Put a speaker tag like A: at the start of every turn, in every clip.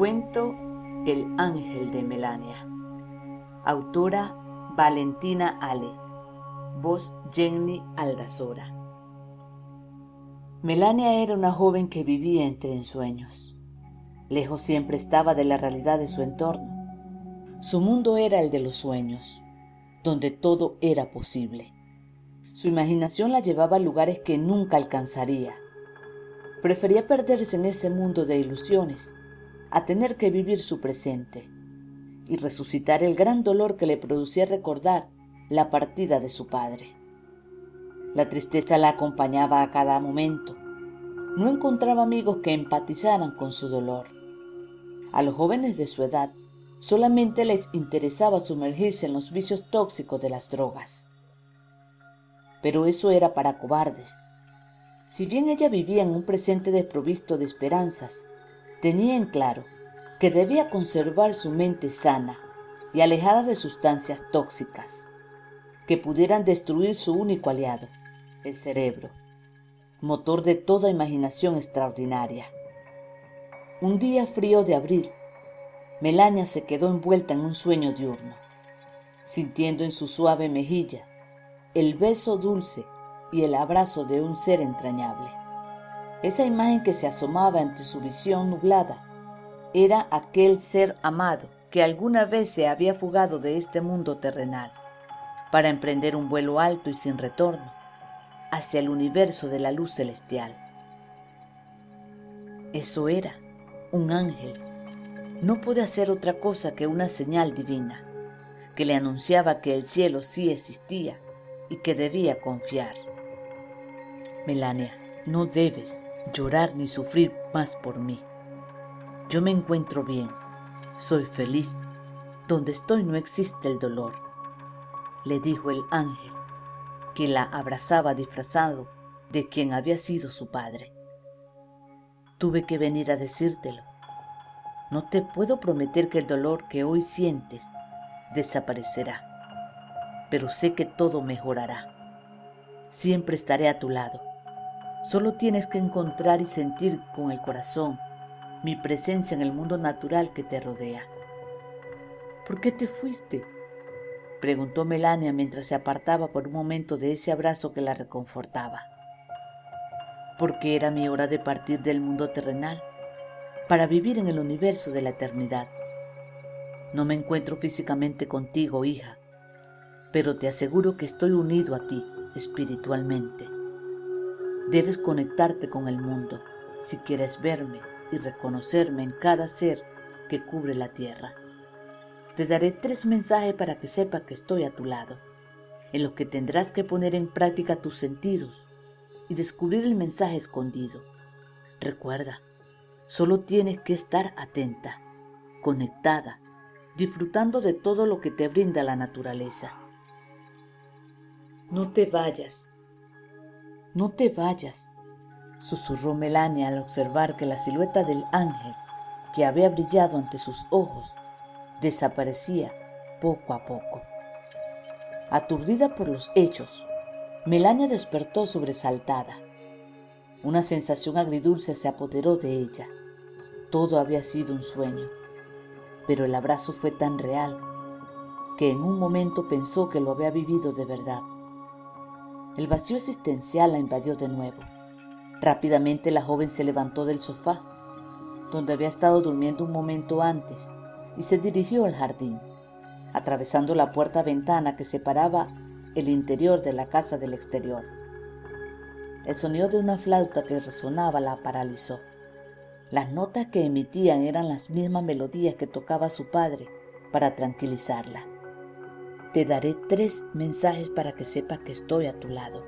A: Cuento El ángel de Melania. Autora Valentina Ale. Voz Jenny Aldazora. Melania era una joven que vivía entre ensueños. Lejos siempre estaba de la realidad de su entorno. Su mundo era el de los sueños, donde todo era posible. Su imaginación la llevaba a lugares que nunca alcanzaría. Prefería perderse en ese mundo de ilusiones a tener que vivir su presente y resucitar el gran dolor que le producía recordar la partida de su padre. La tristeza la acompañaba a cada momento. No encontraba amigos que empatizaran con su dolor. A los jóvenes de su edad solamente les interesaba sumergirse en los vicios tóxicos de las drogas. Pero eso era para cobardes. Si bien ella vivía en un presente desprovisto de esperanzas, tenía en claro que debía conservar su mente sana y alejada de sustancias tóxicas que pudieran destruir su único aliado, el cerebro, motor de toda imaginación extraordinaria. Un día frío de abril, Melania se quedó envuelta en un sueño diurno, sintiendo en su suave mejilla el beso dulce y el abrazo de un ser entrañable. Esa imagen que se asomaba ante su visión nublada era aquel ser amado que alguna vez se había fugado de este mundo terrenal para emprender un vuelo alto y sin retorno hacia el universo de la luz celestial. Eso era un ángel. No pude hacer otra cosa que una señal divina que le anunciaba que el cielo sí existía y que debía confiar. Melania, no debes, llorar ni sufrir más por mí. Yo me encuentro bien, soy feliz. Donde estoy no existe el dolor, le dijo el ángel, que la abrazaba disfrazado de quien había sido su padre. Tuve que venir a decírtelo. No te puedo prometer que el dolor que hoy sientes desaparecerá, pero sé que todo mejorará. Siempre estaré a tu lado Solo tienes que encontrar y sentir con el corazón mi presencia en el mundo natural que te rodea. ¿Por qué te fuiste? preguntó Melania mientras se apartaba por un momento de ese abrazo que la reconfortaba. Porque era mi hora de partir del mundo terrenal para vivir en el universo de la eternidad. No me encuentro físicamente contigo, hija, pero te aseguro que estoy unido a ti espiritualmente. Debes conectarte con el mundo si quieres verme y reconocerme en cada ser que cubre la tierra. Te daré tres mensajes para que sepa que estoy a tu lado, en los que tendrás que poner en práctica tus sentidos y descubrir el mensaje escondido. Recuerda, solo tienes que estar atenta, conectada, disfrutando de todo lo que te brinda la naturaleza. No te vayas, no te vayas, susurró Melania al observar que la silueta del ángel que había brillado ante sus ojos desaparecía poco a poco. Aturdida por los hechos, Melania despertó sobresaltada. Una sensación agridulce se apoderó de ella. Todo había sido un sueño, pero el abrazo fue tan real que en un momento pensó que lo había vivido de verdad. El vacío existencial la invadió de nuevo. Rápidamente la joven se levantó del sofá, donde había estado durmiendo un momento antes, y se dirigió al jardín, atravesando la puerta-ventana que separaba el interior de la casa del exterior. El sonido de una flauta que resonaba la paralizó. Las notas que emitían eran las mismas melodías que tocaba su padre para tranquilizarla. Te daré tres mensajes para que sepas que estoy a tu lado,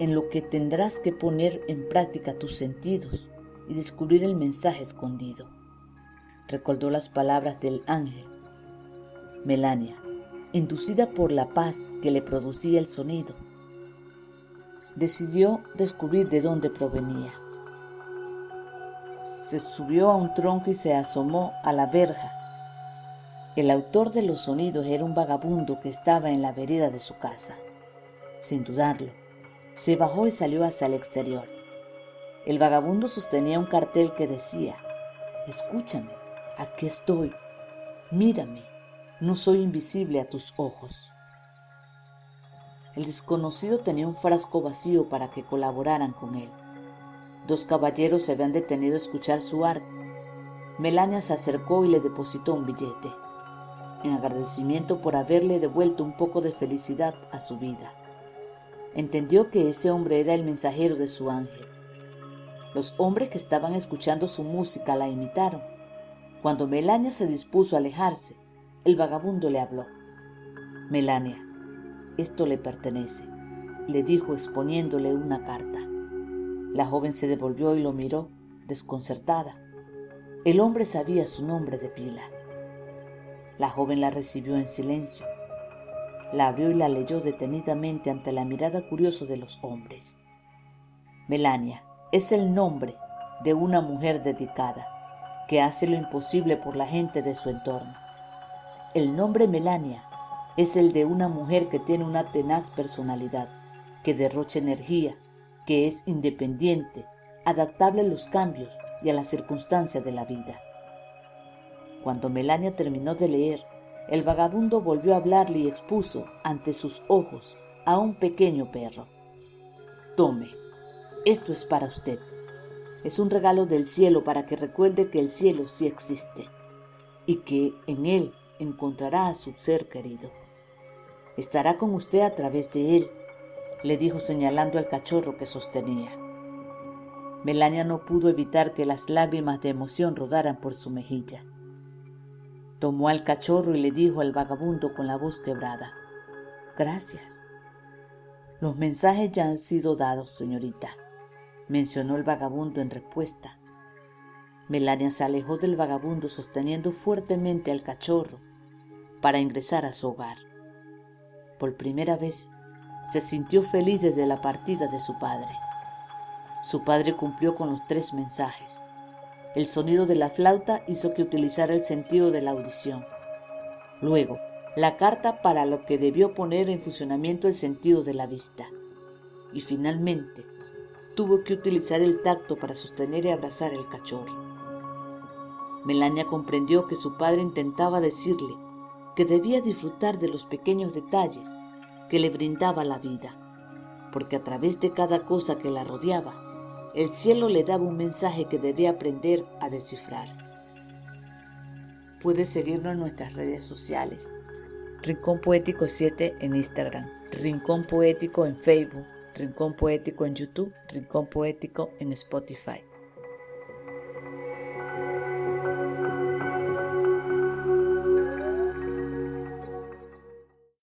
A: en lo que tendrás que poner en práctica tus sentidos y descubrir el mensaje escondido. Recordó las palabras del ángel. Melania, inducida por la paz que le producía el sonido, decidió descubrir de dónde provenía. Se subió a un tronco y se asomó a la verja el autor de los sonidos era un vagabundo que estaba en la vereda de su casa. Sin dudarlo, se bajó y salió hacia el exterior. El vagabundo sostenía un cartel que decía, Escúchame, Aquí estoy. Mírame. No soy invisible a tus ojos. El desconocido tenía un frasco vacío para que colaboraran con él. Dos caballeros se habían detenido a escuchar su arte. Melania se acercó y le depositó un billete, en agradecimiento por haberle devuelto un poco de felicidad a su vida. Entendió que ese hombre era el mensajero de su ángel. Los hombres que estaban escuchando su música la imitaron. Cuando Melania se dispuso a alejarse, el vagabundo le habló. Melania, esto le pertenece, le dijo exponiéndole una carta. La joven se devolvió y lo miró, desconcertada. El hombre sabía su nombre de pila. La joven la recibió en silencio. La abrió y la leyó detenidamente ante la mirada curiosa de los hombres. Melania es el nombre de una mujer dedicada que hace lo imposible por la gente de su entorno. El nombre Melania es el de una mujer que tiene una tenaz personalidad, que derrocha energía, que es independiente, adaptable a los cambios y a las circunstancias de la vida. Cuando Melania terminó de leer, el vagabundo volvió a hablarle y expuso ante sus ojos a un pequeño perro. Tome, esto es para usted. Es un regalo del cielo para que recuerde que el cielo sí existe y que en él encontrará a su ser querido. Estará con usted a través de él, le dijo señalando al cachorro que sostenía. Melania no pudo evitar que las lágrimas de emoción rodaran por su mejilla. Tomó al cachorro y le dijo al vagabundo con la voz quebrada, Gracias. Los mensajes ya han sido dados, señorita, mencionó el vagabundo en respuesta. Melania se alejó del vagabundo sosteniendo fuertemente al cachorro para ingresar a su hogar. Por primera vez, se sintió feliz desde la partida de su padre. Su padre cumplió con los tres mensajes. El sonido de la flauta hizo que utilizara el sentido de la audición. Luego, la carta para lo que debió poner en funcionamiento el sentido de la vista. Y finalmente, tuvo que utilizar el tacto para sostener y abrazar el cachorro. Melania comprendió que su padre intentaba decirle que debía disfrutar de los pequeños detalles que le brindaba la vida, porque a través de cada cosa que la rodeaba, el cielo le daba un mensaje que debía aprender a descifrar. Puedes seguirnos en nuestras redes sociales. Rincón Poético 7 en Instagram, Rincón Poético en Facebook, Rincón Poético en YouTube, Rincón Poético en Spotify.